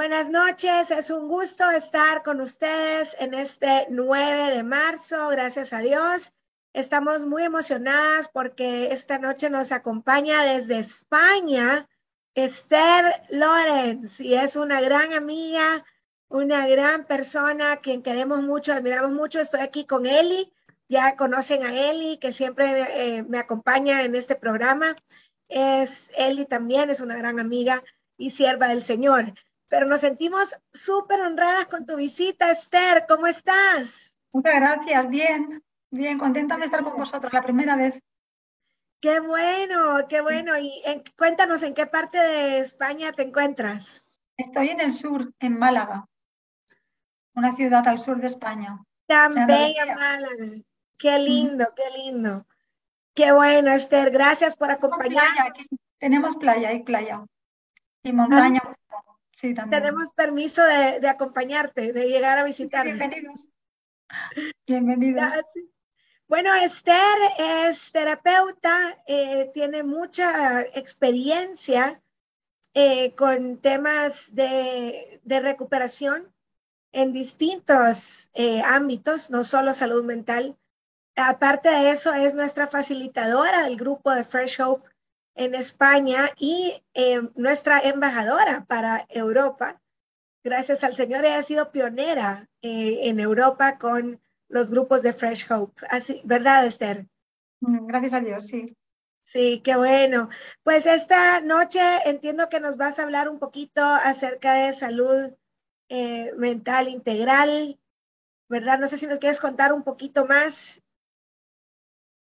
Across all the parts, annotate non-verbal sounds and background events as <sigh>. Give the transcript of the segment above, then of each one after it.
Buenas noches, es un gusto estar con ustedes en este 9 de marzo, gracias a Dios. Estamos muy emocionadas porque esta noche nos acompaña desde España Esther Lorenz y es una gran amiga, una gran persona quien queremos mucho, admiramos mucho. Estoy aquí con Eli, ya conocen a Eli que siempre eh, me acompaña en este programa. Es Eli también, es una gran amiga y sierva del Señor pero nos sentimos súper honradas con tu visita, Esther. ¿Cómo estás? Muchas gracias, bien, bien, contenta de estar con vosotros la primera vez. Qué bueno, qué bueno. Y cuéntanos en qué parte de España te encuentras. Estoy en el sur, en Málaga, una ciudad al sur de España. Tan bella Málaga. Qué lindo, qué lindo. Qué bueno, Esther. Gracias por acompañarnos. Tenemos playa, hay playa y montaña. Tenemos permiso de, acompañarte, de llegar a visitar. Bienvenidos. Bienvenidos. Bueno, Esther es terapeuta, eh, tiene mucha experiencia eh, con temas de, recuperación en distintos eh, ámbitos, no solo salud mental. Aparte de eso, es nuestra facilitadora del grupo de Fresh Hope en España y eh, nuestra embajadora para Europa. Gracias al Señor, ella ha sido pionera eh, en Europa con los grupos de Fresh Hope. Así, ¿Verdad, Esther? Mm, gracias a Dios, sí. Sí, qué bueno. Pues esta noche entiendo que nos vas a hablar un poquito acerca de salud eh, mental integral, ¿verdad? No sé si nos quieres contar un poquito más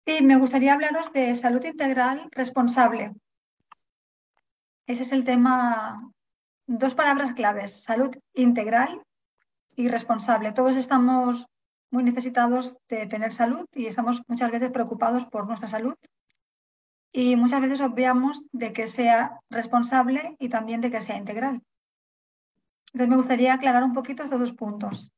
Sí, me gustaría hablaros de salud integral responsable. Ese es el tema, dos palabras claves, salud integral y responsable. Todos estamos muy necesitados de tener salud y estamos muchas veces preocupados por nuestra salud y muchas veces obviamos de que sea responsable y también de que sea integral. Entonces me gustaría aclarar un poquito estos dos puntos.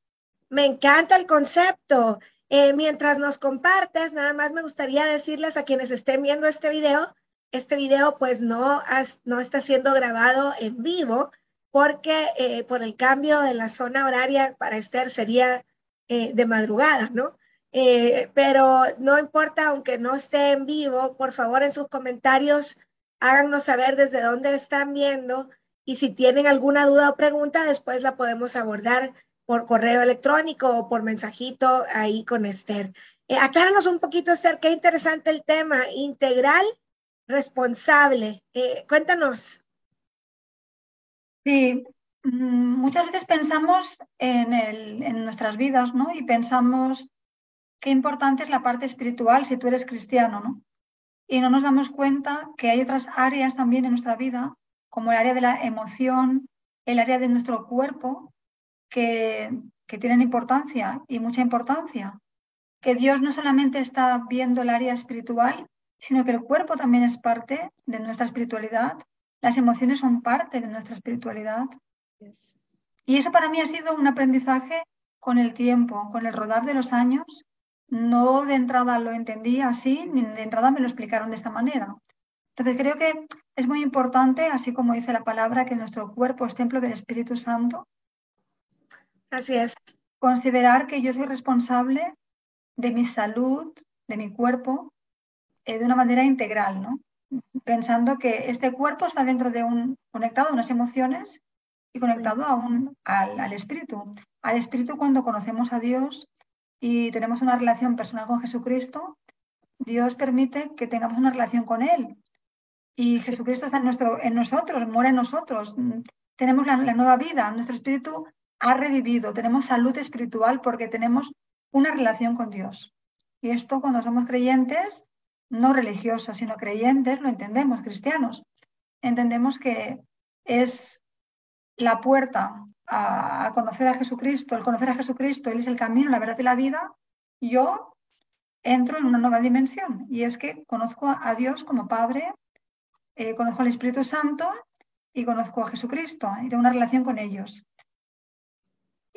Me encanta el concepto eh, mientras nos compartes, nada más me gustaría decirles a quienes estén viendo este video, este video pues no, no está siendo grabado en vivo porque eh, por el cambio de la zona horaria para Esther sería eh, de madrugada, ¿no? pero no importa, aunque no esté en vivo, por favor en sus comentarios háganos saber desde dónde están viendo y si tienen alguna duda o pregunta, después la podemos abordar por correo electrónico o por mensajito ahí con Esther. Eh, acláranos un poquito, Esther, qué interesante el tema, integral, responsable. Eh, cuéntanos. Sí, mm, muchas veces pensamos en, en nuestras vidas, ¿no? Y pensamos qué importante es la parte espiritual si tú eres cristiano, ¿no? Y no nos damos cuenta que hay otras áreas también en nuestra vida, como el área de la emoción, el área de nuestro cuerpo, que, tienen importancia y mucha importancia. Que Dios no solamente está viendo el área espiritual, sino que el cuerpo también es parte de nuestra espiritualidad. Las emociones son parte de nuestra espiritualidad. Y eso para mí ha sido un aprendizaje con el tiempo, con el rodar de los años. No de entrada lo entendí así, ni de entrada me lo explicaron de esta manera. Entonces creo que es muy importante, así como dice la palabra, que nuestro cuerpo es templo del Espíritu Santo Así es. Considerar que yo soy responsable de mi salud, de mi cuerpo, eh, de una manera integral, ¿no? Pensando que este cuerpo está dentro de un, conectado a unas emociones y conectado a un, al, al espíritu. Al espíritu cuando conocemos a Dios y tenemos una relación personal con Jesucristo, Dios permite que tengamos una relación con Él. Y Jesucristo está en, nuestro, en nosotros, muere en nosotros. Tenemos la, la, nueva vida, nuestro espíritu ha revivido, tenemos salud espiritual porque tenemos una relación con Dios. Y esto cuando somos creyentes, no religiosos, sino creyentes, lo entendemos, cristianos. entendemos que es la puerta a, conocer a Jesucristo, el conocer a Jesucristo, Él es el camino, la verdad y la vida, yo entro en una nueva dimensión y es que conozco a Dios como Padre, eh, conozco al Espíritu Santo y conozco a Jesucristo y tengo una relación con ellos.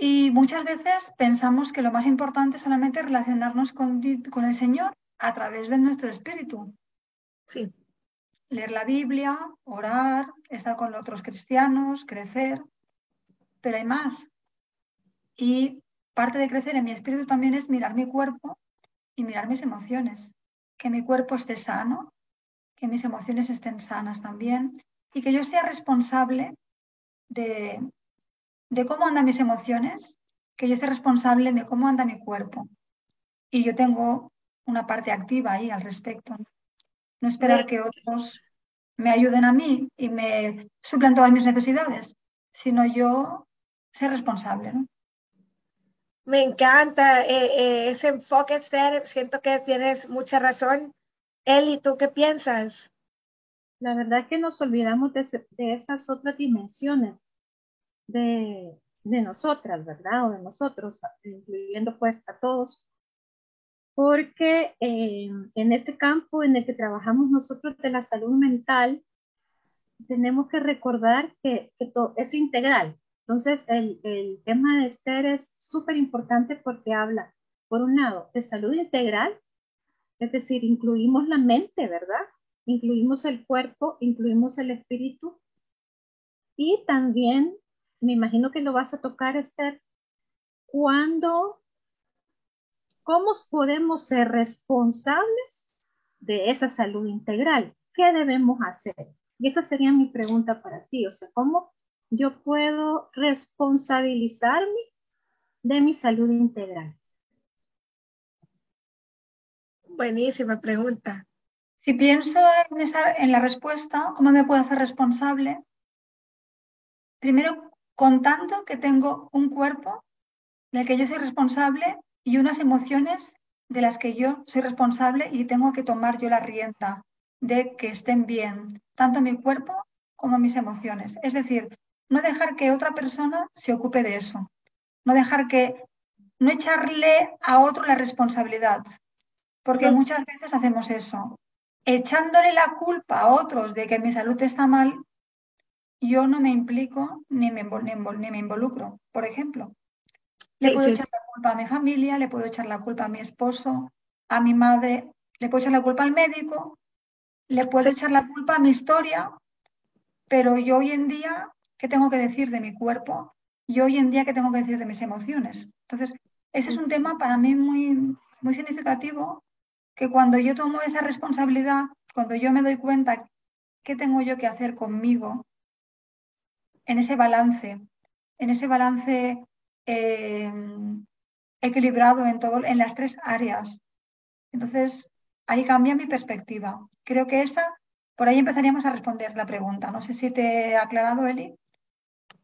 Y muchas veces pensamos que lo más importante es solamente relacionarnos con, con el Señor a través de nuestro espíritu. Sí. Leer la Biblia, orar, estar con otros cristianos, crecer. Pero hay más. Y parte de crecer en mi espíritu también es mirar mi cuerpo y mirar mis emociones. Que mi cuerpo esté sano, que mis emociones estén sanas también y que yo sea responsable de, de cómo andan mis emociones, que yo sea responsable de cómo anda mi cuerpo. Y yo tengo una parte activa ahí al respecto. No esperar que otros me ayuden a mí y me suplan todas mis necesidades, sino yo ser responsable. Me encanta eh, eh, ese enfoque, Esther. Siento que tienes mucha razón. Eli, ¿tú qué piensas? La verdad es que nos olvidamos de, esas otras dimensiones de, de, nosotras, ¿verdad? O de nosotros, incluyendo pues a todos, porque eh, en este campo en el que trabajamos nosotros de la salud mental, tenemos que recordar que, que todo es integral. Entonces, el, el tema de Esther es súper importante porque habla, por un lado, de salud integral, es decir, incluimos la mente, ¿verdad? Incluimos el cuerpo, incluimos el espíritu. Y también, me imagino que lo vas a tocar, Esther, cuando ¿Cómo podemos ser responsables de esa salud integral? ¿Qué debemos hacer? Y esa sería mi pregunta para ti. O sea, ¿cómo yo puedo responsabilizarme de mi salud integral? Buenísima pregunta. Si pienso en, en la respuesta, ¿cómo me puedo hacer responsable? Primero, contando que tengo un cuerpo del que yo soy responsable y unas emociones de las que yo soy responsable y tengo que tomar yo la rienda de que estén bien, tanto mi cuerpo como mis emociones. Es decir, no dejar que otra persona se ocupe de eso, no dejar que, no echarle a otro la responsabilidad, porque muchas veces hacemos eso, echándole la culpa a otros de que mi salud está mal, yo no me implico ni me, ni me involucro, por ejemplo. Le puedo echar la culpa a mi familia, le puedo echar la culpa a mi esposo, a mi madre, le puedo echar la culpa al médico, le puedo echar la culpa a mi historia, pero yo hoy en día, ¿qué tengo que decir de mi cuerpo? Yo hoy en día, ¿qué tengo que decir de mis emociones? Entonces, ese es un tema para mí muy, muy significativo, que cuando yo tomo esa responsabilidad, cuando yo me doy cuenta qué tengo yo que hacer conmigo, en ese balance, en ese balance eh, equilibrado en, todo, en las tres áreas. Entonces, ahí cambia mi perspectiva. Creo que esa, por ahí empezaríamos a responder la pregunta. No sé si te he aclarado, Eli.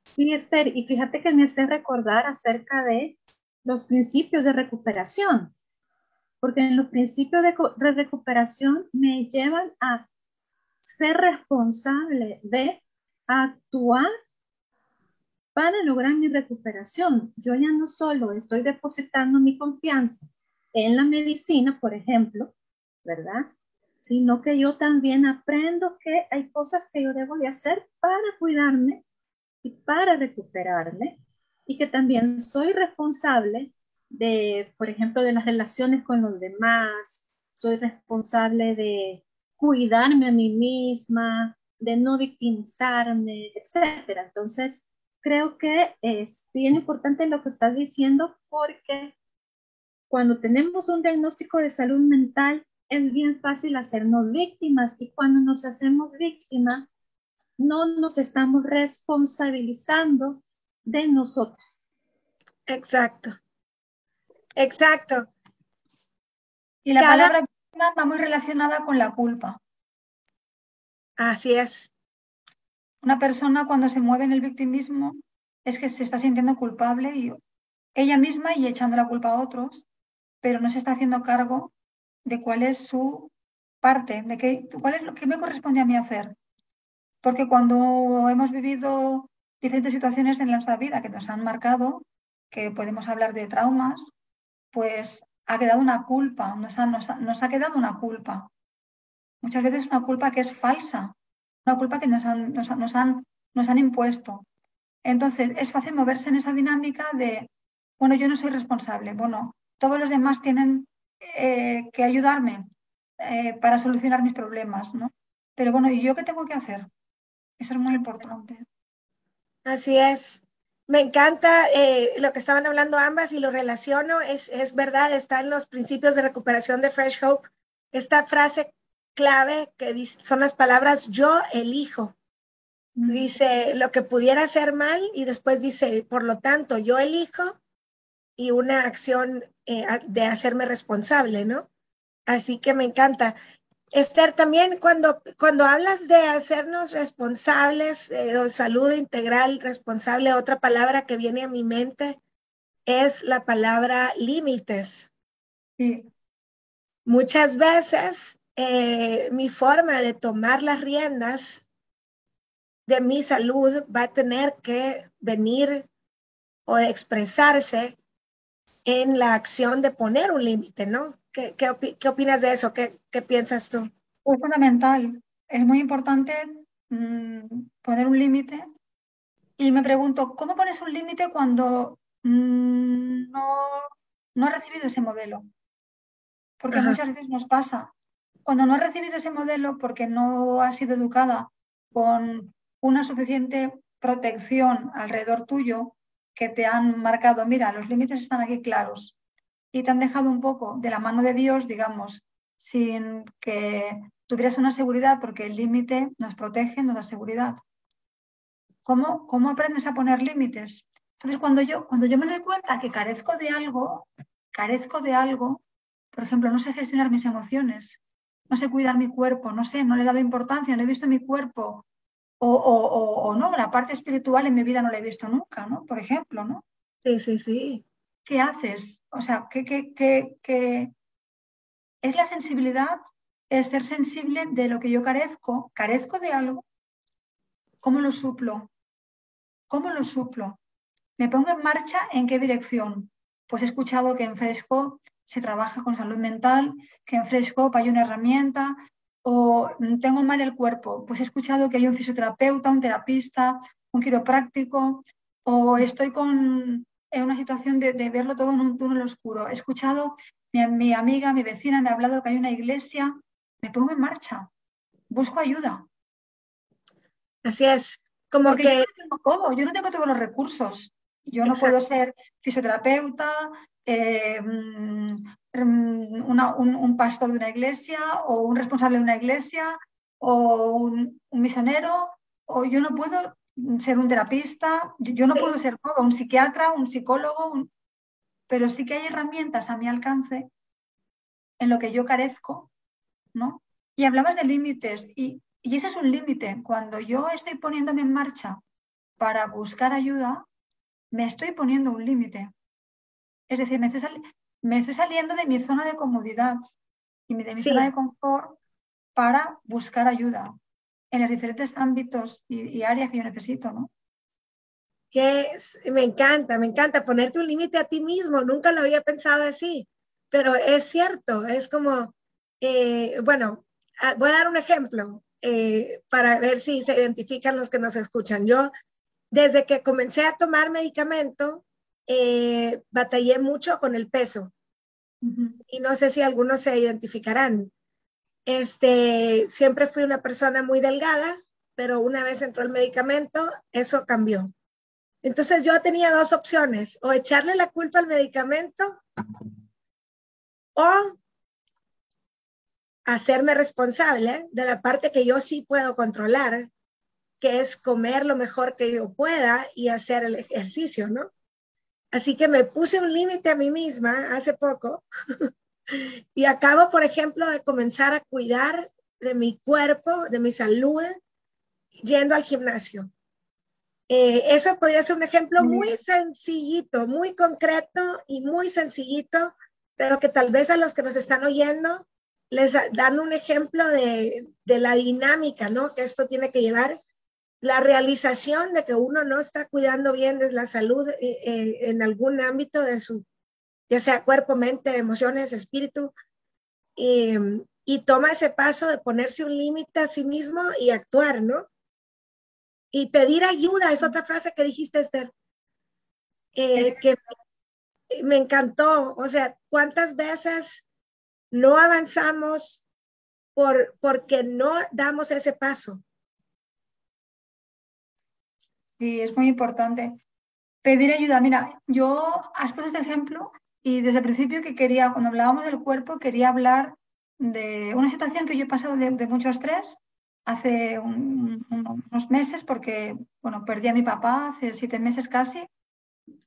Sí, Esther, y fíjate que me hace recordar acerca de los principios de recuperación, porque en los principios de, de recuperación me llevan a ser responsable de actuar para lograr mi recuperación. Yo ya no solo estoy depositando mi confianza en la medicina, por ejemplo, ¿verdad? Sino que yo también aprendo que hay cosas que yo debo de hacer para cuidarme y para recuperarme y que también soy responsable de, por ejemplo, de las relaciones con los demás, soy responsable de cuidarme a mí misma, de no victimizarme, etcétera. Entonces, creo que es bien importante lo que estás diciendo porque cuando tenemos un diagnóstico de salud mental es bien fácil hacernos víctimas y cuando nos hacemos víctimas no nos estamos responsabilizando de nosotras. Exacto. Exacto. Y la palabra víctima va muy relacionada con la culpa. Así es. Una persona cuando se mueve en el victimismo es que se está sintiendo culpable y ella misma y echando la culpa a otros, pero no se está haciendo cargo de cuál es su parte, de qué, cuál es lo que me corresponde a mí hacer. Porque cuando hemos vivido diferentes situaciones en nuestra vida que nos han marcado, que podemos hablar de traumas, pues ha quedado una culpa, nos ha, nos, ha quedado una culpa. Muchas veces una culpa que es falsa, una culpa que nos han, nos, han, nos han impuesto. Entonces, es fácil moverse en esa dinámica de, bueno, yo no soy responsable, bueno, todos los demás tienen eh, que ayudarme eh, para solucionar mis problemas, ¿no? Pero bueno, ¿y yo qué tengo que hacer? Eso es muy importante. Así es. Me encanta eh, lo que estaban hablando ambas y lo relaciono, es, es verdad, está en los principios de recuperación de Fresh Hope, esta frase clave que son las palabras yo elijo. Dice lo que pudiera hacer mal y después dice, por lo tanto, yo elijo y una acción eh, de hacerme responsable, ¿no? Así que me encanta. Esther, también cuando, cuando hablas de hacernos responsables, eh, de salud integral, responsable, otra palabra que viene a mi mente es la palabra límites. Muchas veces eh, mi forma de tomar las riendas de mi salud va a tener que venir o expresarse en la acción de poner un límite, ¿no? ¿Qué, qué, opinas de eso? ¿Qué, ¿Qué, piensas tú? Es fundamental. Es muy importante mm, poner un límite. Y me pregunto, ¿cómo pones un límite cuando mm, no, no has recibido ese modelo? Porque muchas veces nos pasa. Cuando no has recibido ese modelo porque no has sido educada con una suficiente protección alrededor tuyo que te han marcado, mira, los límites están aquí claros, y te han dejado un poco de la mano de Dios, digamos, sin que tuvieras una seguridad, porque el límite nos protege, nos da seguridad. ¿Cómo, ¿Cómo aprendes a poner límites? Entonces, cuando yo, cuando yo me doy cuenta que carezco de algo, carezco de algo, por ejemplo, no sé gestionar mis emociones, no sé cuidar mi cuerpo, no sé, no le he dado importancia, no he visto mi cuerpo, o, o, o, no, la parte espiritual en mi vida no la he visto nunca, ¿no? Por ejemplo, ¿no? Sí, sí, sí. ¿qué haces? O sea, ¿qué, qué, es la sensibilidad? Es ser sensible de lo que yo carezco. ¿Carezco de algo? ¿Cómo lo suplo? ¿Cómo lo suplo? ¿Me pongo en marcha en qué dirección? Pues he escuchado que en Fresco se trabaja con salud mental, que en Fresco hay una herramienta, o tengo mal el cuerpo, pues he escuchado que hay un fisioterapeuta, un terapista, un quiropráctico, o estoy con en una situación de, verlo todo en un túnel oscuro. He escuchado, mi, mi, amiga, mi vecina me ha hablado que hay una iglesia, me pongo en marcha, busco ayuda. Así es, como que... Yo no tengo todo, yo no tengo todos los recursos. Yo no puedo ser fisioterapeuta, eh, mm, un, pastor de una iglesia o un responsable de una iglesia o un, un misionero, o yo no puedo ser un terapista, yo no puedo ser todo, un psiquiatra, un psicólogo, pero sí que hay herramientas a mi alcance en lo que yo carezco, ¿no? Y hablabas de límites y, ese es un límite. Cuando yo estoy poniéndome en marcha para buscar ayuda, me estoy poniendo un límite. Es decir, me estoy, saliendo de mi zona de comodidad y de mi zona de confort para buscar ayuda en los diferentes ámbitos y, áreas que yo necesito, ¿no? Que me encanta, me encanta ponerte un límite a ti mismo. Nunca lo había pensado así, pero es cierto, es como, eh, bueno, ah, voy a dar un ejemplo eh, para ver si se identifican los que nos escuchan. Yo, desde que comencé a tomar medicamento, eh, batallé mucho con el peso. Y no sé si algunos se identificarán. Este, siempre fui una persona muy delgada, pero una vez entró el medicamento, eso cambió. Entonces yo tenía dos opciones, o echarle la culpa al medicamento o hacerme responsable de la parte que yo sí puedo controlar, que es comer lo mejor que yo pueda y hacer el ejercicio, ¿no? Así que me puse un límite a mí misma hace poco <laughs> Y acabo, por ejemplo, de comenzar a cuidar de mi cuerpo, de mi salud, yendo al gimnasio. Eh, eso podría ser un ejemplo muy sencillito, muy concreto y muy sencillito, pero que tal vez a los que nos están oyendo les dan un ejemplo de, de la dinámica, ¿no? Que esto tiene que llevar la realización de que uno no está cuidando bien de la salud eh, eh, en algún ámbito de su, ya sea cuerpo, mente, emociones, espíritu, y, y toma ese paso de ponerse un límite a sí mismo y actuar, ¿no? Y pedir ayuda, es otra frase que dijiste, Esther, eh, que me encantó. O sea, ¿cuántas veces no avanzamos por, porque no damos ese paso? Sí, es muy importante. Pedir ayuda. Mira, yo has puesto este ejemplo y desde el principio que quería, cuando hablábamos del cuerpo, quería hablar de una situación que yo he pasado de, mucho estrés hace unos meses porque, bueno, perdí a mi papá hace siete meses casi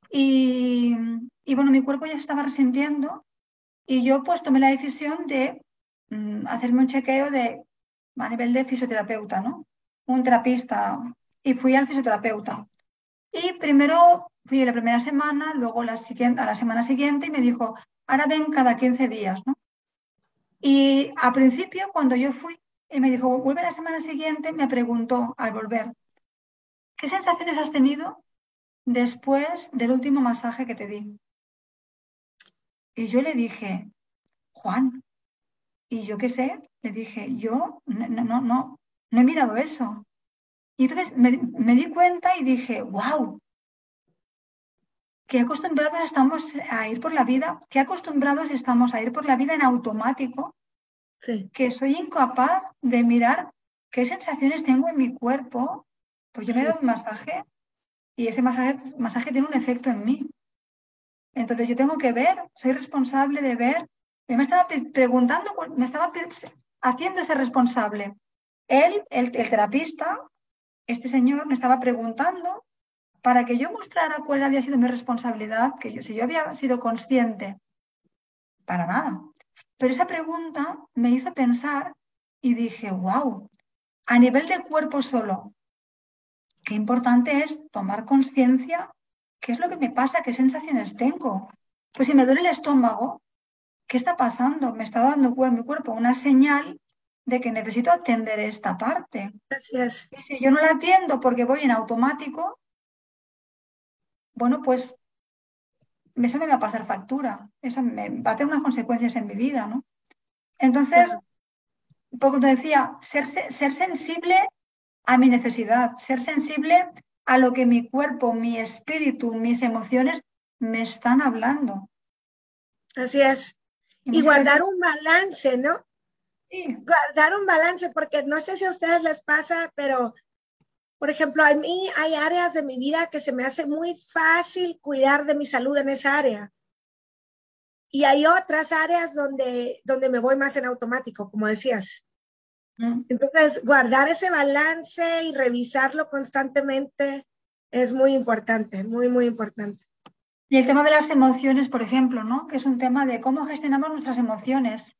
y, y, bueno, mi cuerpo ya se estaba resintiendo y yo pues tomé la decisión de mm, hacerme un chequeo de, a nivel de fisioterapeuta, ¿no? Un terapista y fui al fisioterapeuta. Y primero fui la primera semana, luego la siguiente, a la semana siguiente y me dijo, ahora ven cada 15 días, ¿no? Y al principio, cuando yo fui, y me dijo, vuelve la semana siguiente, me preguntó al volver, ¿qué sensaciones has tenido después del último masaje que te di? Y yo le dije, Juan, y yo qué sé, le dije, yo no, no, no he mirado eso. Y entonces me, me di cuenta y dije, wow, qué acostumbrados estamos a ir por la vida, qué acostumbrados estamos a ir por la vida en automático, que soy incapaz de mirar qué sensaciones tengo en mi cuerpo. Pues yo me he dado un masaje y ese masaje, masaje tiene un efecto en mí. Entonces yo tengo que ver, soy responsable de ver. Yo me estaba preguntando, me estaba haciendo ese responsable. Él, el, el terapista, este señor, me estaba preguntando para que yo mostrara cuál había sido mi responsabilidad, que yo, si yo había sido consciente, para nada. Pero esa pregunta me hizo pensar y dije, wow, a nivel de cuerpo solo, qué importante es tomar conciencia, qué es lo que me pasa, qué sensaciones tengo. Pues si me duele el estómago, ¿qué está pasando? Me está dando mi cuerpo una señal de que necesito atender esta parte. Gracias. Y si yo no la atiendo porque voy en automático, bueno, pues eso me va a pasar factura, eso me va a tener unas consecuencias en mi vida, ¿no? Entonces, como te decía, ser, ser sensible a mi necesidad, ser sensible a lo que mi cuerpo, mi espíritu, mis emociones me están hablando. Así es. Y, guardar un balance, ¿no? Guardar un balance, porque no sé si a ustedes les pasa, pero por ejemplo, a mí hay áreas de mi vida que se me hace muy fácil cuidar de mi salud en esa área. Y hay otras áreas donde, donde me voy más en automático, como decías. Mm. Entonces, guardar ese balance y revisarlo constantemente es muy importante, muy, muy importante. Y el tema de las emociones, por ejemplo, ¿no? Que es un tema de cómo gestionamos nuestras emociones.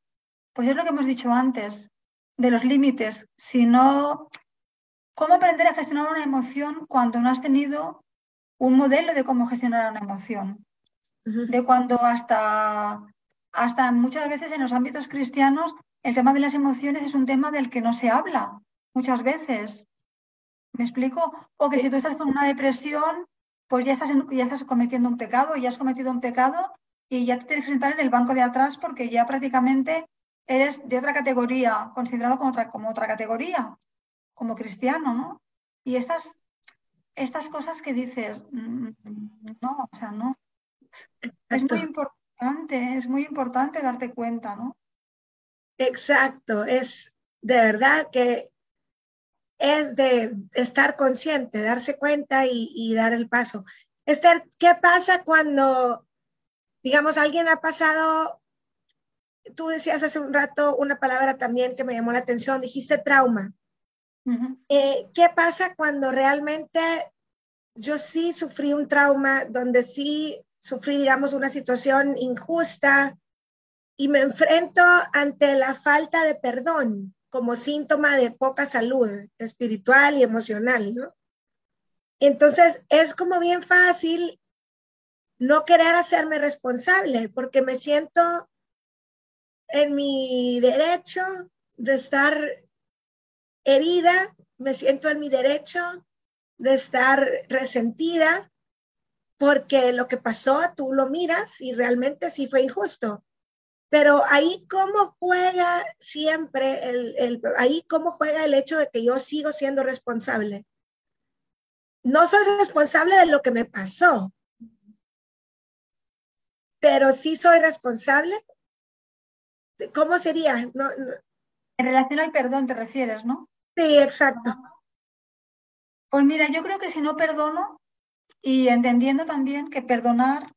Pues es lo que hemos dicho antes, de los límites. Si no, ¿Cómo aprender a gestionar una emoción cuando no has tenido un modelo de cómo gestionar una emoción? De cuando hasta, hasta muchas veces en los ámbitos cristianos el tema de las emociones es un tema del que no se habla muchas veces. ¿Me explico? O que si tú estás con una depresión, pues ya estás, ya estás cometiendo un pecado, ya has cometido un pecado y ya te tienes que sentar en el banco de atrás porque ya prácticamente eres de otra categoría, considerado como otra, como otra categoría como cristiano, ¿no? Y estas, estas cosas que dices, mm, no, o sea, no. Es muy importante, es muy importante darte cuenta, ¿no? Exacto, es de verdad que es de estar consciente, darse cuenta y, y dar el paso. Esther, ¿qué pasa cuando, digamos, alguien ha pasado, tú decías hace un rato una palabra también que me llamó la atención, dijiste trauma. Eh, ¿Qué pasa cuando realmente yo sí sufrí un trauma, donde sí sufrí, digamos, una situación injusta y me enfrento ante la falta de perdón como síntoma de poca salud espiritual y emocional, ¿no? Entonces es como bien fácil no querer hacerme responsable porque me siento en mi derecho de estar herida me siento en mi derecho de estar resentida porque lo que pasó tú lo miras y realmente sí fue injusto. Pero ahí cómo juega siempre el, el, ahí cómo juega el hecho de que yo sigo siendo responsable. No soy responsable de lo que me pasó, pero sí soy responsable. ¿Cómo sería? No, En relación al perdón te refieres, ¿no? Sí, exacto. Pues mira, yo creo que si no perdono y entendiendo también que perdonar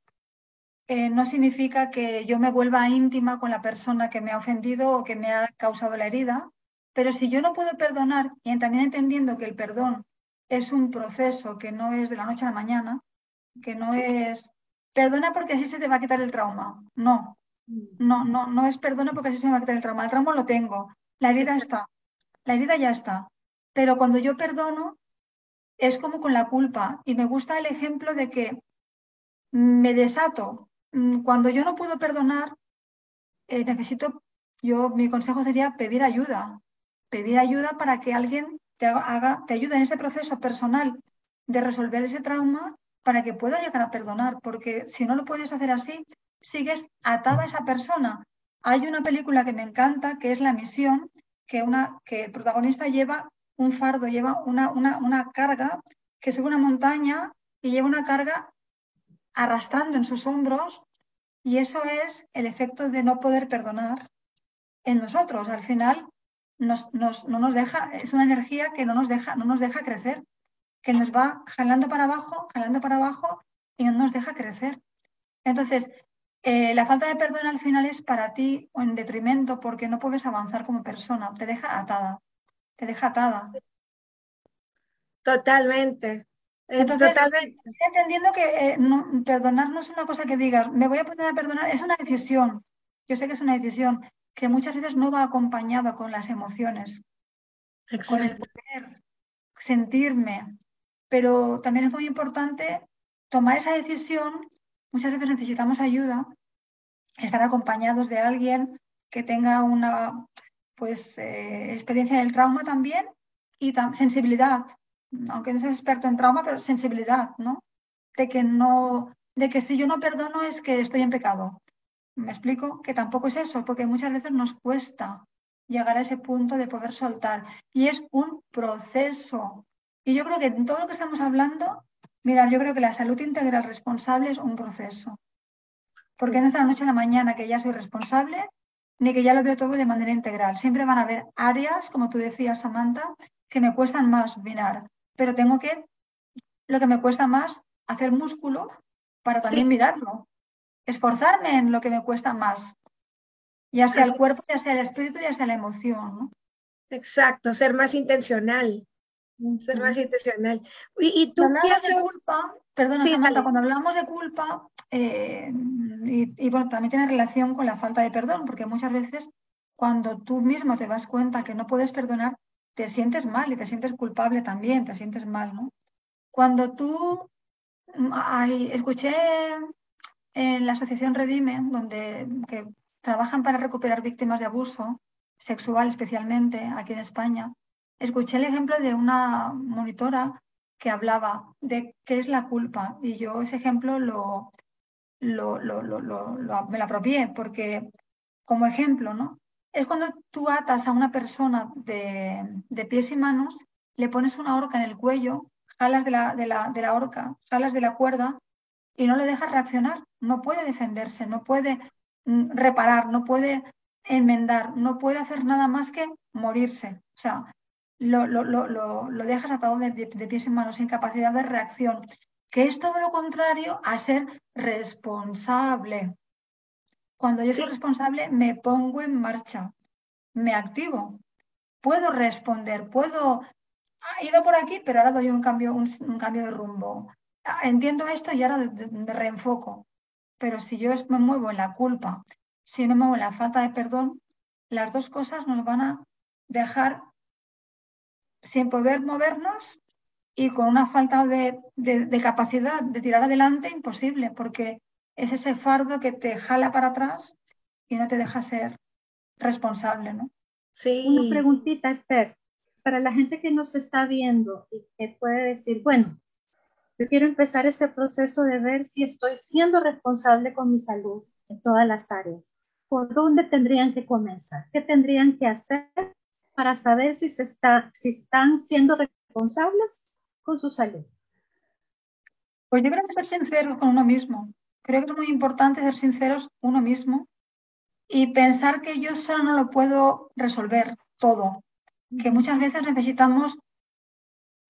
eh, no significa que yo me vuelva íntima con la persona que me ha ofendido o que me ha causado la herida, pero si yo no puedo perdonar y también entendiendo que el perdón es un proceso que no es de la noche a la mañana, que no es perdona porque así se te va a quitar el trauma. No. No, no, no es perdona porque así se me va a quitar el trauma. El trauma lo tengo, la herida está, la herida ya está. Pero cuando yo perdono, es como con la culpa. Y me gusta el ejemplo de que me desato. Mm, cuando yo no puedo perdonar, eh, necesito, yo, mi consejo sería pedir ayuda. Pedir ayuda para que alguien te, haga, te ayude en ese proceso personal de resolver ese trauma para que pueda llegar a perdonar, porque si no lo puedes hacer así, sigues atada a esa persona. Hay una película que me encanta, que es La Misión, que, una, que el protagonista lleva un fardo, lleva una, una, una carga, que sube una montaña y lleva una carga arrastrando en sus hombros, y eso es el efecto de no poder perdonar en nosotros. Al final, nos, nos, no nos deja, es una energía que no nos deja, no nos deja crecer que nos va jalando para abajo, jalando para abajo y no nos deja crecer. Entonces, eh, la falta de perdón al final es para ti o en detrimento porque no puedes avanzar como persona, te deja atada, te deja atada. Totalmente. Eh, Entonces, totalmente. entendiendo que eh, perdonar no es una cosa que digas, me voy a poner a perdonar, es una decisión. Yo sé que es una decisión que muchas veces no va acompañada con las emociones, con el poder, sentirme, pero también es muy importante tomar esa decisión. Muchas veces necesitamos ayuda, estar acompañados de alguien que tenga una pues, eh, experiencia del trauma también y sensibilidad, aunque no seas experto en trauma, pero sensibilidad, ¿no? De que no, de que si yo no perdono es que estoy en pecado. ¿Me explico? Que tampoco es eso, porque muchas veces nos cuesta llegar a ese punto de poder soltar. Y es un proceso. Y yo creo que en todo lo que estamos hablando, mira, yo creo que la salud integral responsable es un proceso. Porque no es de la noche a la mañana que ya soy responsable, ni que ya lo veo todo de manera integral. Siempre van a haber áreas, como tú decías, Samantha, que me cuestan más mirar. Pero tengo que, lo que me cuesta más, hacer músculo para también mirarlo. Esforzarme en lo que me cuesta más. Ya sea el cuerpo, ya sea el espíritu, ya sea la emoción. ¿no? Exacto, ser más intencional ser más intencional. Y, tú piensas... culpa, perdona, cuando hablamos de culpa, eh, y, bueno, también tiene relación con la falta de perdón, porque muchas veces cuando tú mismo te das cuenta que no puedes perdonar, te sientes mal y te sientes culpable también, te sientes mal, ¿no? Cuando tú, ay, escuché en la asociación Redime, donde que trabajan para recuperar víctimas de abuso sexual especialmente aquí en España, escuché el ejemplo de una monitora que hablaba de qué es la culpa y yo ese ejemplo lo, me lo apropié porque como ejemplo, ¿no? Es cuando tú atas a una persona de, pies y manos, le pones una horca en el cuello, jalas de la, de, la, de la horca, jalas de la cuerda y no le dejas reaccionar, no puede defenderse, no puede mm, reparar, no puede enmendar, no puede hacer nada más que morirse. O sea, lo, lo, lo, lo dejas atado de, de, pies en manos, sin capacidad de reacción, que es todo lo contrario a ser responsable. Cuando yo soy responsable, me pongo en marcha, me activo, puedo responder, puedo, ah, ido por aquí, pero ahora doy un cambio, un, cambio de rumbo. Ah, entiendo esto y ahora me reenfoco. Pero si yo me muevo en la culpa, si me muevo en la falta de perdón, las dos cosas nos van a dejar sin poder movernos y con una falta de, capacidad de tirar adelante, imposible, porque es ese fardo que te jala para atrás y no te deja ser responsable, ¿no? Sí. Una preguntita, Esther. para la gente que nos está viendo y que puede decir, bueno, yo quiero empezar ese proceso de ver si estoy siendo responsable con mi salud en todas las áreas. ¿Por dónde tendrían que comenzar? ¿Qué tendrían que hacer para saber si, se está, si están siendo responsables con su salud? Pues yo creo que ser sinceros con uno mismo. Creo que es muy importante ser sinceros uno mismo y pensar que yo solo no lo puedo resolver todo, que muchas veces necesitamos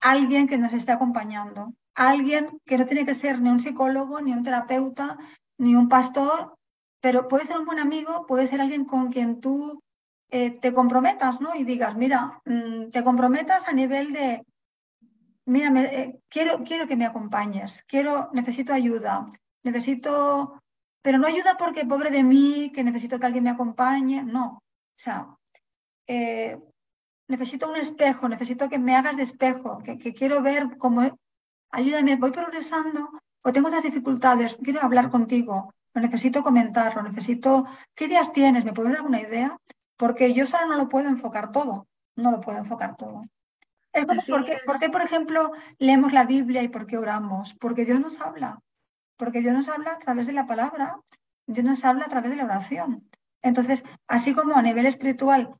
alguien que nos esté acompañando, alguien que no tiene que ser ni un psicólogo, ni un terapeuta, ni un pastor, pero puede ser un buen amigo, puede ser alguien con quien tú eh, te comprometas, ¿no? Y digas, mira, mm, te comprometas a nivel de, mira, eh, quiero, quiero que me acompañes, quiero, necesito ayuda, necesito pero no ayuda porque pobre de mí, que necesito que alguien me acompañe, no. O sea, eh, necesito un espejo, necesito que me hagas de espejo, que, quiero ver cómo, ayúdame, voy progresando o tengo esas dificultades, quiero hablar contigo, lo necesito comentar, lo necesito, ¿qué ideas tienes? ¿Me puedes dar alguna idea? Porque yo solo no lo puedo enfocar todo, no lo puedo enfocar todo. Es ¿por, qué, ¿Por qué, por ejemplo, leemos la Biblia y por qué oramos? Porque Dios nos habla porque Dios nos habla a través de la palabra, Dios nos habla a través de la oración. Entonces, así como a nivel espiritual,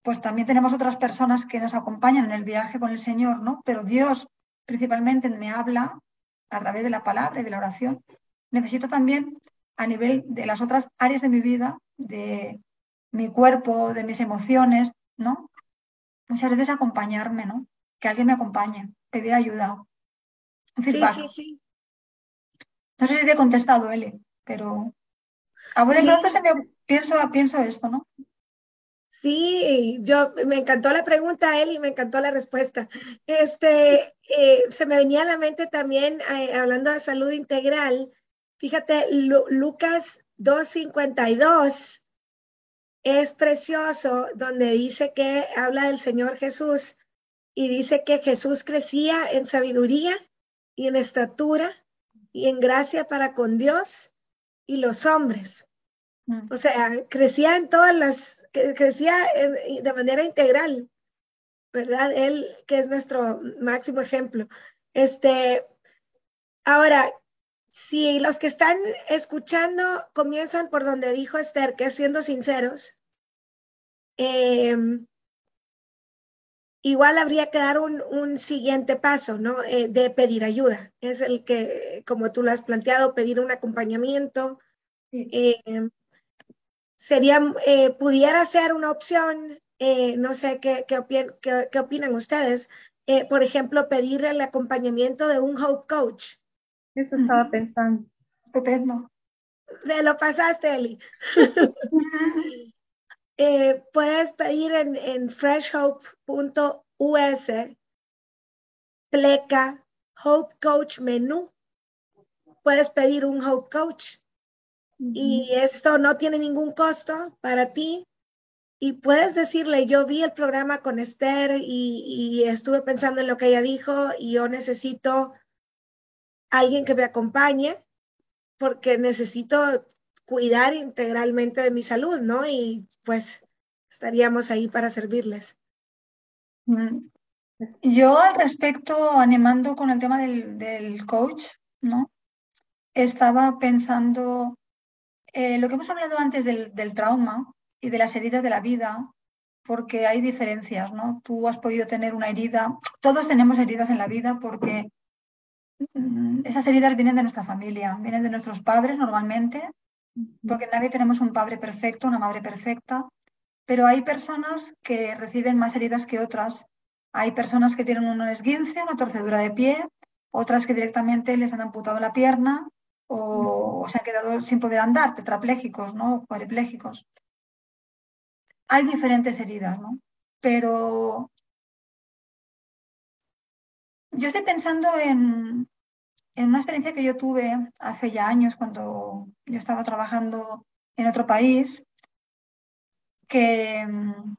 pues también tenemos otras personas que nos acompañan en el viaje con el Señor, ¿no? Pero Dios principalmente me habla a través de la palabra y de la oración. Necesito también a nivel de las otras áreas de mi vida, de mi cuerpo, de mis emociones, ¿no? Muchas veces acompañarme, ¿no? Que alguien me acompañe, pedir ayuda. sí, sí, sí. No sé si te he contestado, Eli, pero a buen pronto se me pienso, pienso esto, ¿no? Sí, yo me encantó la pregunta, Eli, me encantó la respuesta. Este, eh, se me venía a la mente también, eh, hablando de salud integral, fíjate, Lucas 2.52 es precioso, donde dice que habla del Señor Jesús y dice que Jesús crecía en sabiduría y en estatura y en gracia para con Dios y los hombres. Mm. O sea, crecía en todas las, crecía de manera integral, ¿verdad? Él, que es nuestro máximo ejemplo. Este, ahora, si los que están escuchando comienzan por donde dijo Esther, que es siendo sinceros, eh, igual habría que dar un, siguiente paso, ¿no? Eh, de pedir ayuda. Es el que, como tú lo has planteado, pedir un acompañamiento. Eh, sería, eh, pudiera ser una opción, no sé qué, qué, opinan ustedes, por ejemplo, pedir el acompañamiento de un Hope Coach. Eso estaba pensando. Estupendo. Me lo pasaste, Eli. <laughs> Eh, puedes pedir en, en freshhope.us, pleca, Hope Coach menú. Puedes pedir un Hope Coach. Y esto no tiene ningún costo para ti. Y puedes decirle, yo vi el programa con Esther y, y estuve pensando en lo que ella dijo y yo necesito alguien que me acompañe porque necesito cuidar integralmente de mi salud, ¿no? Y pues estaríamos ahí para servirles. Mm. Yo al respecto, animando con el tema del, coach, ¿no? Estaba pensando eh, lo que hemos hablado antes del, del, trauma y de las heridas de la vida, porque hay diferencias, ¿no? Tú has podido tener una herida, todos tenemos heridas en la vida porque mm, esas heridas vienen de nuestra familia, vienen de nuestros padres normalmente, porque nadie tenemos un padre perfecto, una madre perfecta, pero hay personas que reciben más heridas que otras. Hay personas que tienen un esguince, una torcedura de pie, otras que directamente les han amputado la pierna o, se han quedado sin poder andar, tetraplégicos, ¿no? cuadriplégicos. Hay diferentes heridas, ¿no? Pero yo estoy pensando en, en una experiencia que yo tuve hace ya años cuando yo estaba trabajando en otro país, que mm,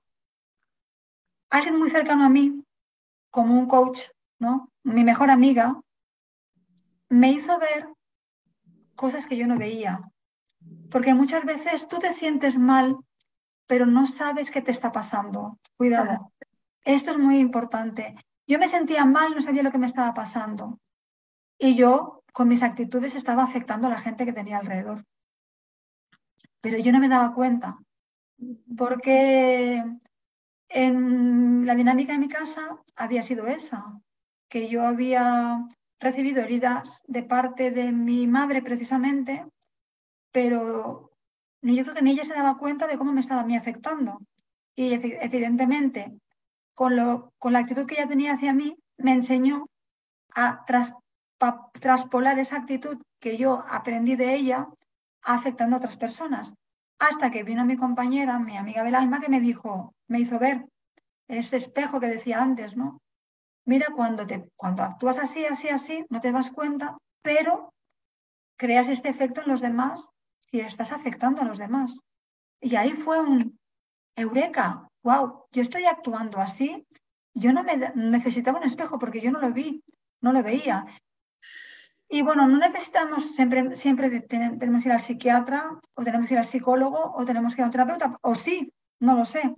alguien muy cercano a mí, como un coach, ¿no? Mi mejor amiga, me hizo ver cosas que yo no veía. Porque muchas veces tú te sientes mal, pero no sabes qué te está pasando. Cuidado. Esto es muy importante. Yo me sentía mal, no sabía lo que me estaba pasando. Y yo, con mis actitudes, estaba afectando a la gente que tenía alrededor. Pero yo no me daba cuenta, porque en la dinámica de mi casa había sido esa, que yo había recibido heridas de parte de mi madre precisamente, pero yo creo que ni ella se daba cuenta de cómo me estaba a mí afectando. Y evidentemente, con, lo, con la actitud que ella tenía hacia mí, me enseñó a traspolar esa actitud que yo aprendí de ella afectando a otras personas. Hasta que vino mi compañera, mi amiga del alma, que me dijo, me hizo ver ese espejo que decía antes, ¿no? Mira, cuando, te, cuando actúas así, así, así, no te das cuenta, pero creas este efecto en los demás si estás afectando a los demás. Y ahí fue un eureka, wow, yo estoy actuando así, yo no me necesitaba un espejo porque yo no lo vi, no lo veía. Y bueno, no necesitamos siempre, siempre tenemos que ir al psiquiatra o tenemos que ir al psicólogo o tenemos que ir a un terapeuta, o sí, no lo sé,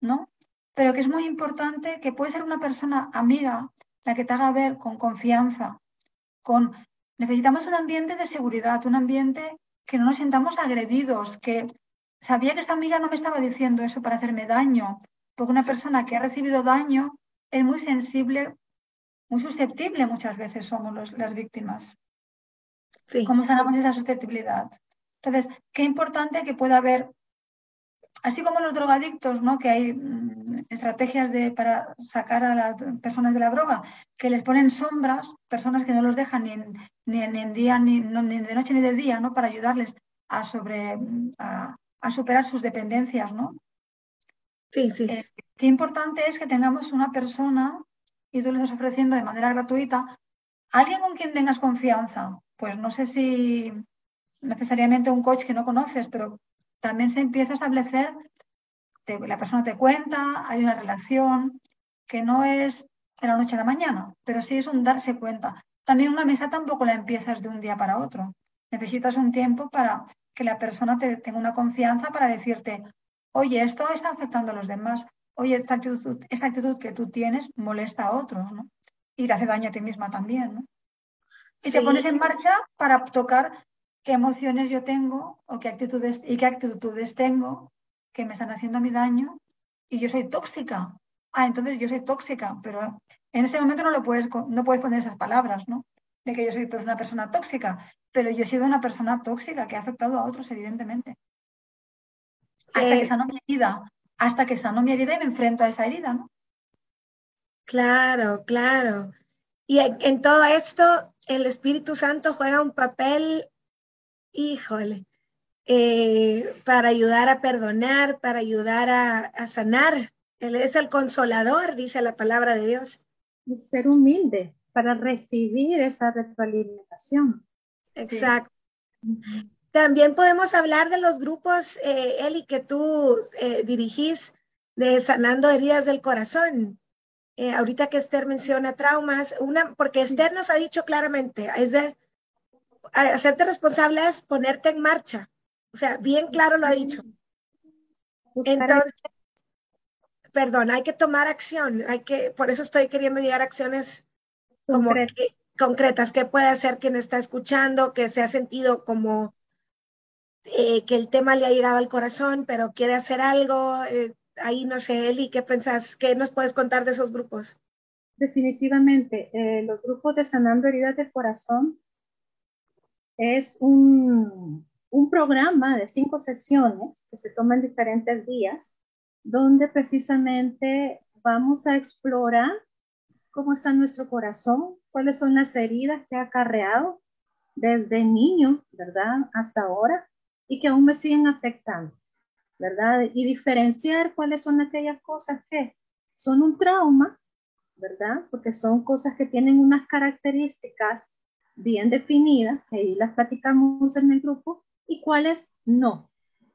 ¿no? pero que es muy importante que puede ser una persona amiga la que te haga ver con confianza, con necesitamos un ambiente de seguridad, un ambiente que no nos sintamos agredidos, que sabía que esta amiga no me estaba diciendo eso para hacerme daño, porque una persona que ha recibido daño es muy sensible, muy susceptible muchas veces somos las víctimas. Sí. ¿Cómo sanamos esa susceptibilidad? Entonces, qué importante que pueda haber así como los drogadictos, ¿no? que hay mm, estrategias de, para sacar a las personas de la droga, que les ponen sombras, personas que no los dejan ni en, ni en, día, ni, de noche ni de día, ¿no? para ayudarles a, sobre, a, superar sus dependencias. ¿no? Sí, sí. Eh, qué importante es que tengamos una persona, y tú le estás ofreciendo de manera gratuita, alguien con quien tengas confianza. Pues no sé si necesariamente un coach que no conoces, pero también se empieza a establecer, la persona te cuenta, hay una relación que no es de la noche a la mañana, pero sí es un darse cuenta. También una mesa tampoco la empiezas de un día para otro. Necesitas un tiempo para que la persona te tenga una confianza para decirte, oye, esto está afectando a los demás, oye, esta actitud, esta actitud que tú tienes molesta a otros, ¿no? Y te hace daño a ti misma también, ¿no? Y te pones en marcha para tocar qué emociones yo tengo o qué actitudes y qué actitudes tengo que me están haciendo mi daño y yo soy tóxica. Ah, entonces yo soy tóxica, pero en ese momento no lo puedes, no puedes poner esas palabras, ¿no? De que yo soy pues, una persona tóxica, pero yo he sido una persona tóxica que ha afectado a otros, evidentemente. Hasta que sanó mi herida, hasta que sanó mi herida y me enfrento a esa herida, ¿no? Claro, claro. Y en todo esto, el Espíritu Santo juega un papel híjole, eh, para ayudar a perdonar, para ayudar a, sanar. Él es el consolador, dice la palabra de Dios. Y ser humilde para recibir esa retroalimentación. Exacto. También podemos hablar de los grupos, eh, Eli, que tú eh, dirigís de sanando heridas del corazón. Eh, ahorita que Esther menciona traumas, una, porque Esther nos ha dicho claramente, es de hacerte responsable es ponerte en marcha. O sea, bien claro lo ha dicho. Entonces, perdón, hay que tomar acción, hay que, por eso estoy queriendo llegar a acciones como concretas. Que, puede hacer quien está escuchando, que se ha sentido como eh, que el tema le ha llegado al corazón, pero quiere hacer algo? Eh, ahí no sé, Eli, ¿qué pensás? ¿Qué nos puedes contar de esos grupos? Definitivamente, eh, los grupos de Sanando Heridas del Corazón es un, programa de cinco sesiones que se toman diferentes días, donde precisamente vamos a explorar cómo está nuestro corazón, cuáles son las heridas que ha acarreado desde niño, ¿verdad? Hasta ahora y que aún me siguen afectando, ¿verdad? Y diferenciar cuáles son aquellas cosas que son un trauma, ¿verdad? Porque son cosas que tienen unas características bien definidas, que ahí las platicamos en el grupo, y cuáles no.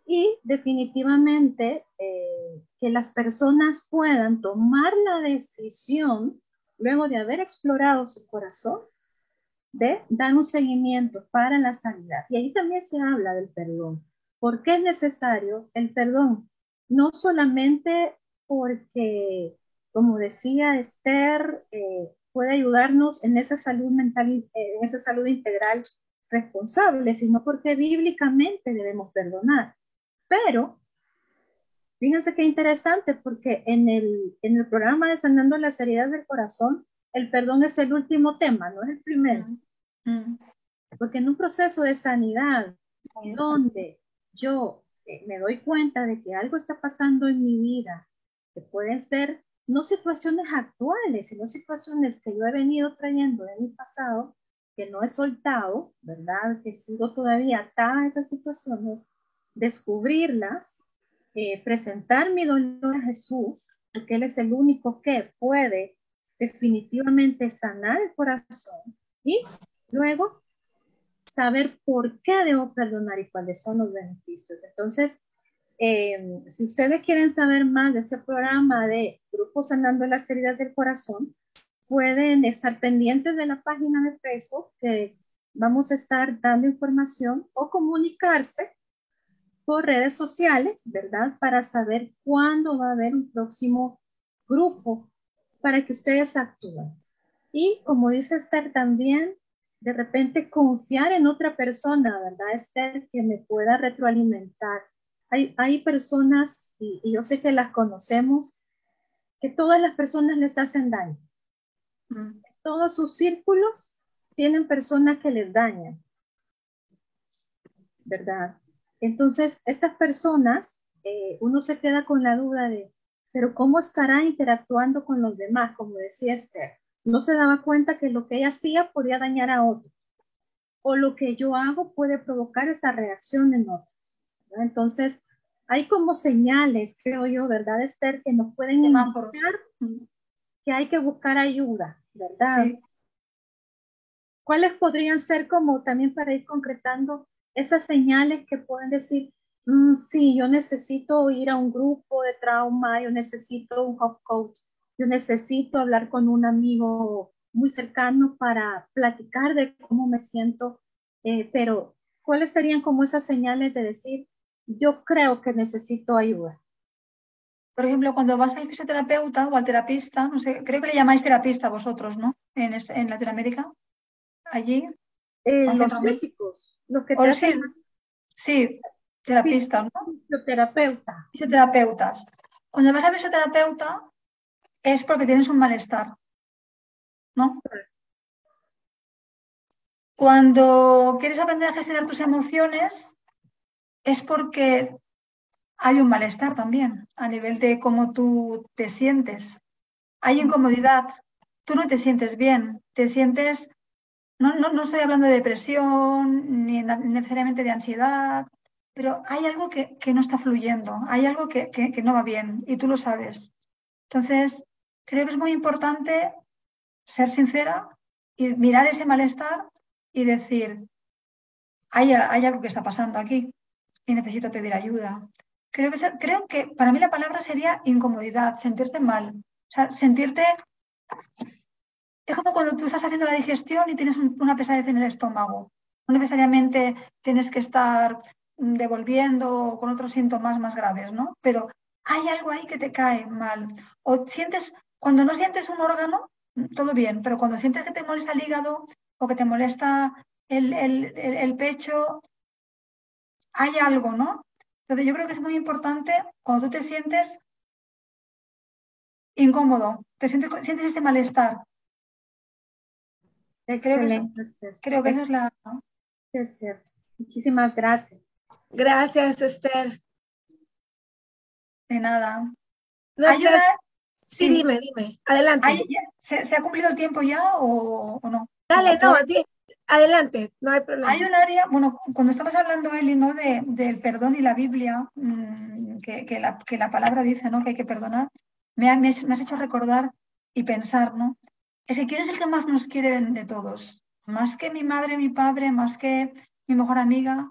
Y definitivamente eh, que las personas puedan tomar la decisión, luego de haber explorado su corazón, de dar un seguimiento para la sanidad. Y ahí también se habla del perdón. ¿Por qué es necesario el perdón? No solamente porque como decía Esther, eh, puede ayudarnos en esa salud mental, en esa salud integral responsable, sino porque bíblicamente debemos perdonar. Pero, fíjense qué interesante, porque en el, en el programa de Sanando las heridas del corazón, el perdón es el último tema, no es el primero. Porque en un proceso de sanidad, donde yo eh, me doy cuenta de que algo está pasando en mi vida, que pueden ser no situaciones actuales, sino situaciones que yo he venido trayendo de mi pasado, que no he soltado, ¿verdad? Que sigo todavía atada a esas situaciones, descubrirlas, eh, presentar mi dolor a Jesús, porque Él es el único que puede definitivamente sanar el corazón y luego saber por qué debo perdonar y cuáles son los beneficios. Entonces, eh, si ustedes quieren saber más de ese programa de Grupos Sanando las Heridas del Corazón, pueden estar pendientes de la página de Facebook que vamos a estar dando información o comunicarse por redes sociales, ¿verdad? Para saber cuándo va a haber un próximo grupo para que ustedes actúen. Y como dice Esther también, de repente confiar en otra persona, ¿verdad, Esther? Que me pueda retroalimentar. Hay, hay personas, y, y yo sé que las conocemos, que todas las personas les hacen daño. Mm. Todos sus círculos tienen personas que les dañan, ¿verdad? Entonces, estas personas, eh, uno se queda con la duda de, pero ¿cómo estará interactuando con los demás? Como decía Esther, no se daba cuenta que lo que ella hacía podía dañar a otros, o lo que yo hago puede provocar esa reacción en otros. Entonces, hay como señales, creo yo, ¿verdad, Esther, que nos pueden indicar que hay que buscar ayuda, ¿verdad? ¿Cuáles podrían ser como también para ir concretando esas señales que pueden decir, mm, sí, yo necesito ir a un grupo de trauma, yo necesito un health coach, yo necesito hablar con un amigo muy cercano para platicar de cómo me siento, eh, pero ¿cuáles serían como esas señales de decir, yo creo que necesito ayuda? Por ejemplo, cuando vas al fisioterapeuta o al terapista, no sé, creo que le llamáis terapista vosotros, ¿no? En, en Latinoamérica, allí. Eh, los físicos. Lo que te sí, sí, terapista, ¿no? Fisioterapeuta. Fisioterapeutas. Cuando vas a fisioterapeuta es porque tienes un malestar, ¿no? Cuando quieres aprender a gestionar tus emociones es porque hay un malestar también a nivel de cómo tú te sientes. Hay incomodidad, tú no te sientes bien, te sientes no, no, no estoy hablando de depresión ni necesariamente de ansiedad, pero hay algo que, no está fluyendo, hay algo que, que, no va bien y tú lo sabes. Entonces, creo que es muy importante ser sincera y mirar ese malestar y decir, hay, hay algo que está pasando aquí y necesito pedir ayuda. Creo que, creo que para mí la palabra sería incomodidad, sentirte mal, o sea, sentirte es como cuando tú estás haciendo la digestión y tienes una pesadez en el estómago. No necesariamente tienes que estar devolviendo con otros síntomas más graves, ¿no? Pero hay algo ahí que te cae mal. O sientes, cuando no sientes un órgano, todo bien, pero cuando sientes que te molesta el hígado o que te molesta el, el pecho, hay algo, ¿no? Entonces yo creo que es muy importante cuando tú te sientes incómodo, te sientes, sientes ese malestar, Excelente. Creo que, esa es la... Muchísimas gracias. Gracias, Esther. De nada. Sí, dime, dime. Adelante. ¿se, ha cumplido el tiempo ya o, no? Dale, no, adelante, no hay problema. Hay un área, bueno, cuando estamos hablando, Eli, ¿no? De, del perdón y la Biblia, mm, que, la, que, la, palabra dice, ¿no? Que hay que perdonar, me, me, me has hecho recordar y pensar, ¿no? quién es el que más nos quiere de todos. Más que mi madre, mi padre, más que mi mejor amiga.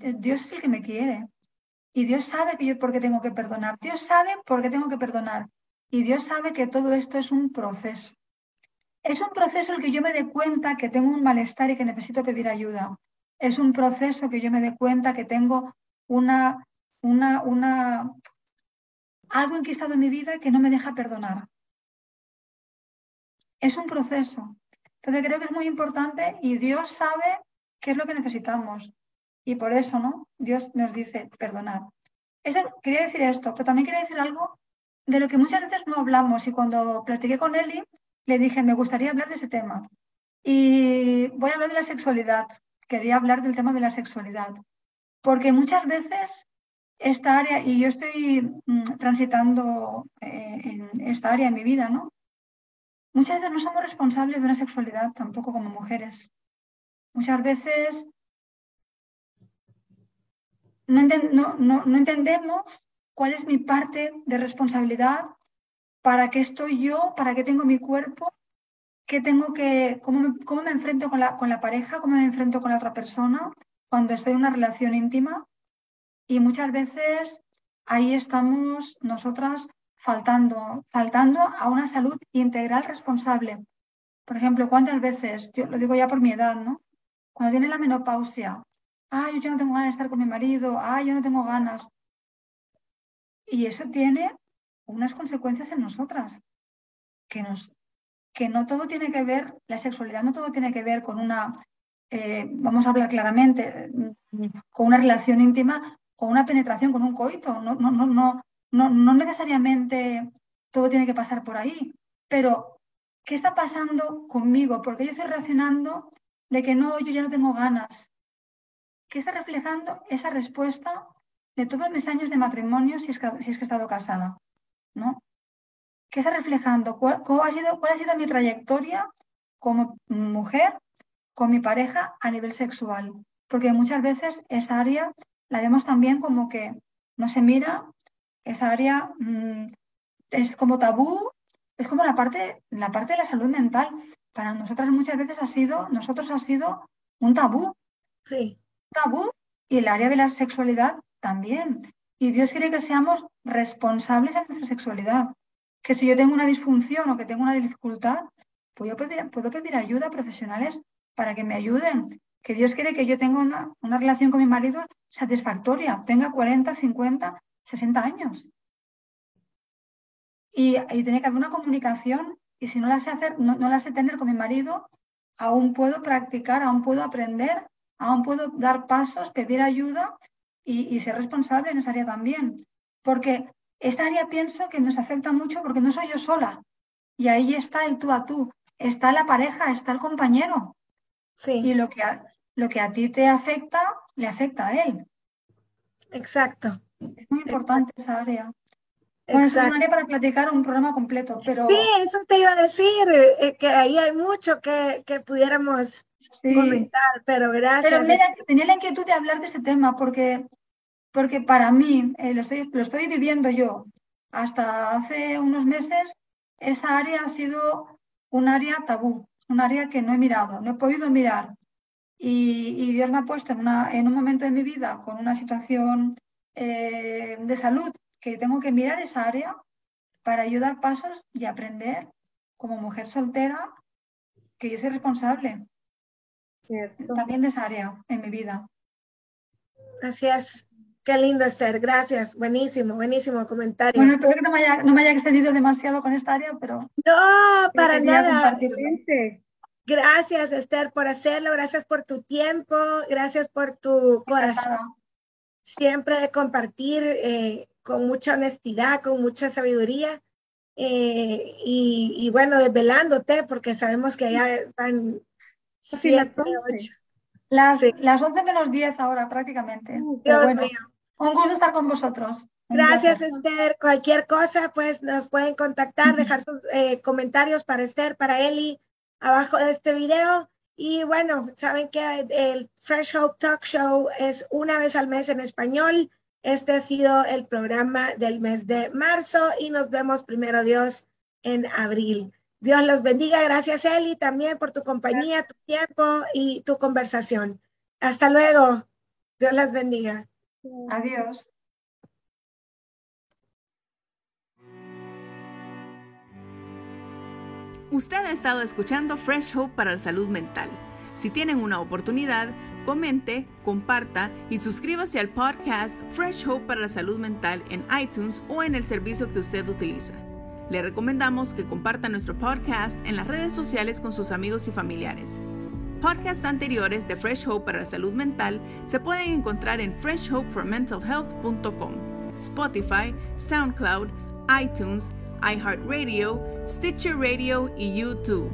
Eh, Dios es el que me quiere. Y Dios sabe que yo por qué tengo que perdonar. Dios sabe por qué tengo que perdonar. Y Dios sabe que todo esto es un proceso. Es un proceso el que yo me dé cuenta que tengo un malestar y que necesito pedir ayuda. Es un proceso que yo me dé cuenta que tengo una, una, una, algo enquistado en mi vida que no me deja perdonar es un proceso. Entonces creo que es muy importante y Dios sabe qué es lo que necesitamos. Y por eso, ¿no? Dios nos dice, perdonad. Eso, quería decir esto, pero también quería decir algo de lo que muchas veces no hablamos. Y cuando platiqué con Eli, le dije, me gustaría hablar de ese tema. Y voy a hablar de la sexualidad. Quería hablar del tema de la sexualidad. Porque muchas veces esta área, y yo estoy mm, transitando eh, en esta área en mi vida, ¿no? Muchas veces no somos responsables de una sexualidad tampoco como mujeres. Muchas veces no, entendemos cuál es mi parte de responsabilidad, para qué estoy yo, para qué tengo mi cuerpo, qué tengo que, cómo me, cómo me enfrento con la, con la pareja, cómo me enfrento con la otra persona cuando estoy en una relación íntima. Y muchas veces ahí estamos nosotras faltando, faltando a una salud integral responsable. Por ejemplo, ¿cuántas veces, yo lo digo ya por mi edad, ¿no? Cuando viene la menopausia, ay, yo no tengo ganas de estar con mi marido, ay, yo no tengo ganas. Y eso tiene unas consecuencias en nosotras, que, nos, que no todo tiene que ver, la sexualidad no todo tiene que ver con una, eh, vamos a hablar claramente, con una relación íntima, con una penetración, con un coito. No, no, no, no, no necesariamente todo tiene que pasar por ahí, pero ¿qué está pasando conmigo? Porque yo estoy reaccionando de que no, yo ya no tengo ganas. ¿Qué está reflejando esa respuesta de todos mis años de matrimonio si es que, si es que he estado casada? ¿no? ¿Qué está reflejando? ¿Cuál, ha sido, ¿Cuál ha sido mi trayectoria como mujer con mi pareja a nivel sexual? Porque muchas veces esa área la vemos también como que no se mira, esa área mm, es como tabú, es como la parte, la parte de la salud mental. Para nosotras muchas veces ha sido, nosotros ha sido un tabú. Sí. Tabú y el área de la sexualidad también. Y Dios quiere que seamos responsables de nuestra sexualidad. Que si yo tengo una disfunción o que tengo una dificultad, puedo pedir, puedo pedir ayuda a profesionales para que me ayuden. Que Dios quiere que yo tenga una, una relación con mi marido satisfactoria, tenga 40, 50, 60 años. Y, tiene que haber una comunicación y si no la sé hacer, no, la sé tener con mi marido, aún puedo practicar, aún puedo aprender, aún puedo dar pasos, pedir ayuda y, ser responsable en esa área también. Porque esta área pienso que nos afecta mucho porque no soy yo sola. Y ahí está el tú a tú, está la pareja, está el compañero. Sí. Y lo que, lo que a ti te afecta, le afecta a él. Exacto. Es muy importante esa área. Bueno, es una área para platicar un programa completo, pero... Sí, eso te iba a decir, eh, que ahí hay mucho que, que pudiéramos comentar, pero gracias. Pero mira, tenía la inquietud de hablar de ese tema porque, porque para mí, eh, lo, estoy, lo estoy viviendo yo, hasta hace unos meses, esa área ha sido un área tabú, un área que no he mirado, no he podido mirar. Y, Dios me ha puesto en, una, en, un momento de mi vida con una situación eh, de salud que tengo que mirar esa área para ayudar pasos y aprender como mujer soltera que yo soy responsable también de esa área en mi vida. Gracias. Qué lindo, Esther. Gracias. Buenísimo, buenísimo comentario. Bueno, espero que no me haya, no me haya extendido demasiado con esta área, pero... No, para nada. Gracias, Esther, por hacerlo. Gracias por tu tiempo. Gracias por tu corazón. Siempre de compartir eh, con mucha honestidad, con mucha sabiduría. Eh, y, bueno, desvelándote, porque sabemos que allá van siete, ocho. Las, las 11 menos 10 ahora prácticamente. Dios mío. Un gusto estar con vosotros. Gracias, Esther. Cualquier cosa, pues nos pueden contactar, dejar sus eh, comentarios para Esther, para Eli, abajo de este video. Y bueno, saben que el Fresh Hope Talk Show es una vez al mes en español. Este ha sido el programa del mes de marzo y nos vemos primero Dios en abril. Dios los bendiga. Gracias, Eli, también por tu compañía, tu tiempo y tu conversación. Hasta luego. Dios las bendiga. Adiós. Usted ha estado escuchando Fresh Hope para la salud mental. Si tienen una oportunidad, comente, comparta y suscríbase al podcast Fresh Hope para la salud mental en iTunes o en el servicio que usted utiliza. Le recomendamos que comparta nuestro podcast en las redes sociales con sus amigos y familiares. Podcasts anteriores de Fresh Hope para la salud mental se pueden encontrar en freshhopeformentalhealth.com, Spotify, SoundCloud, iTunes, iHeartRadio, Stitcher Radio y YouTube.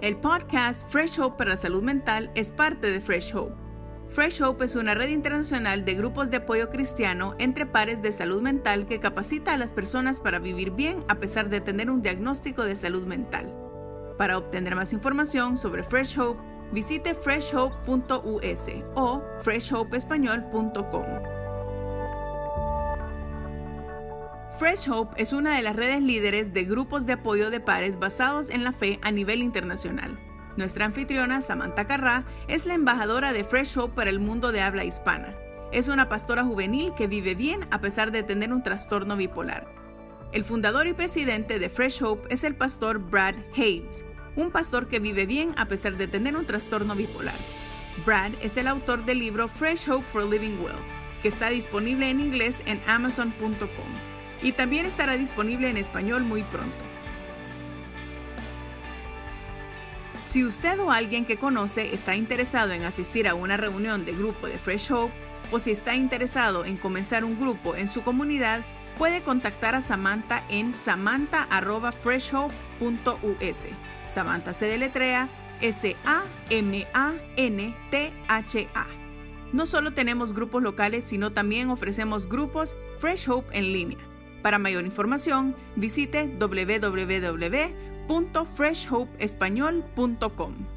El podcast Fresh Hope para la salud mental es parte de Fresh Hope. Fresh Hope es una red internacional de grupos de apoyo cristiano entre pares de salud mental que capacita a las personas para vivir bien a pesar de tener un diagnóstico de salud mental. Para obtener más información sobre Fresh Hope, visite freshhope.us o freshhopeespañol.com. Fresh Hope es una de las redes líderes de grupos de apoyo de pares basados en la fe a nivel internacional. Nuestra anfitriona, Samantha Carrá, es la embajadora de Fresh Hope para el mundo de habla hispana. Es una pastora juvenil que vive bien a pesar de tener un trastorno bipolar. El fundador y presidente de Fresh Hope es el pastor Brad Hayes, un pastor que vive bien a pesar de tener un trastorno bipolar. Brad es el autor del libro Fresh Hope for Living Well, que está disponible en inglés en amazon.com y también estará disponible en español muy pronto. Si usted o alguien que conoce está interesado en asistir a una reunión de grupo de Fresh Hope o si está interesado en comenzar un grupo en su comunidad, puede contactar a Samantha en samantha.freshhope.us. Samantha se deletrea S-A-M-A-N-T-H-A. No solo tenemos grupos locales, sino también ofrecemos grupos Fresh Hope en línea. Para mayor información, visite www.freshhopeespañol.com.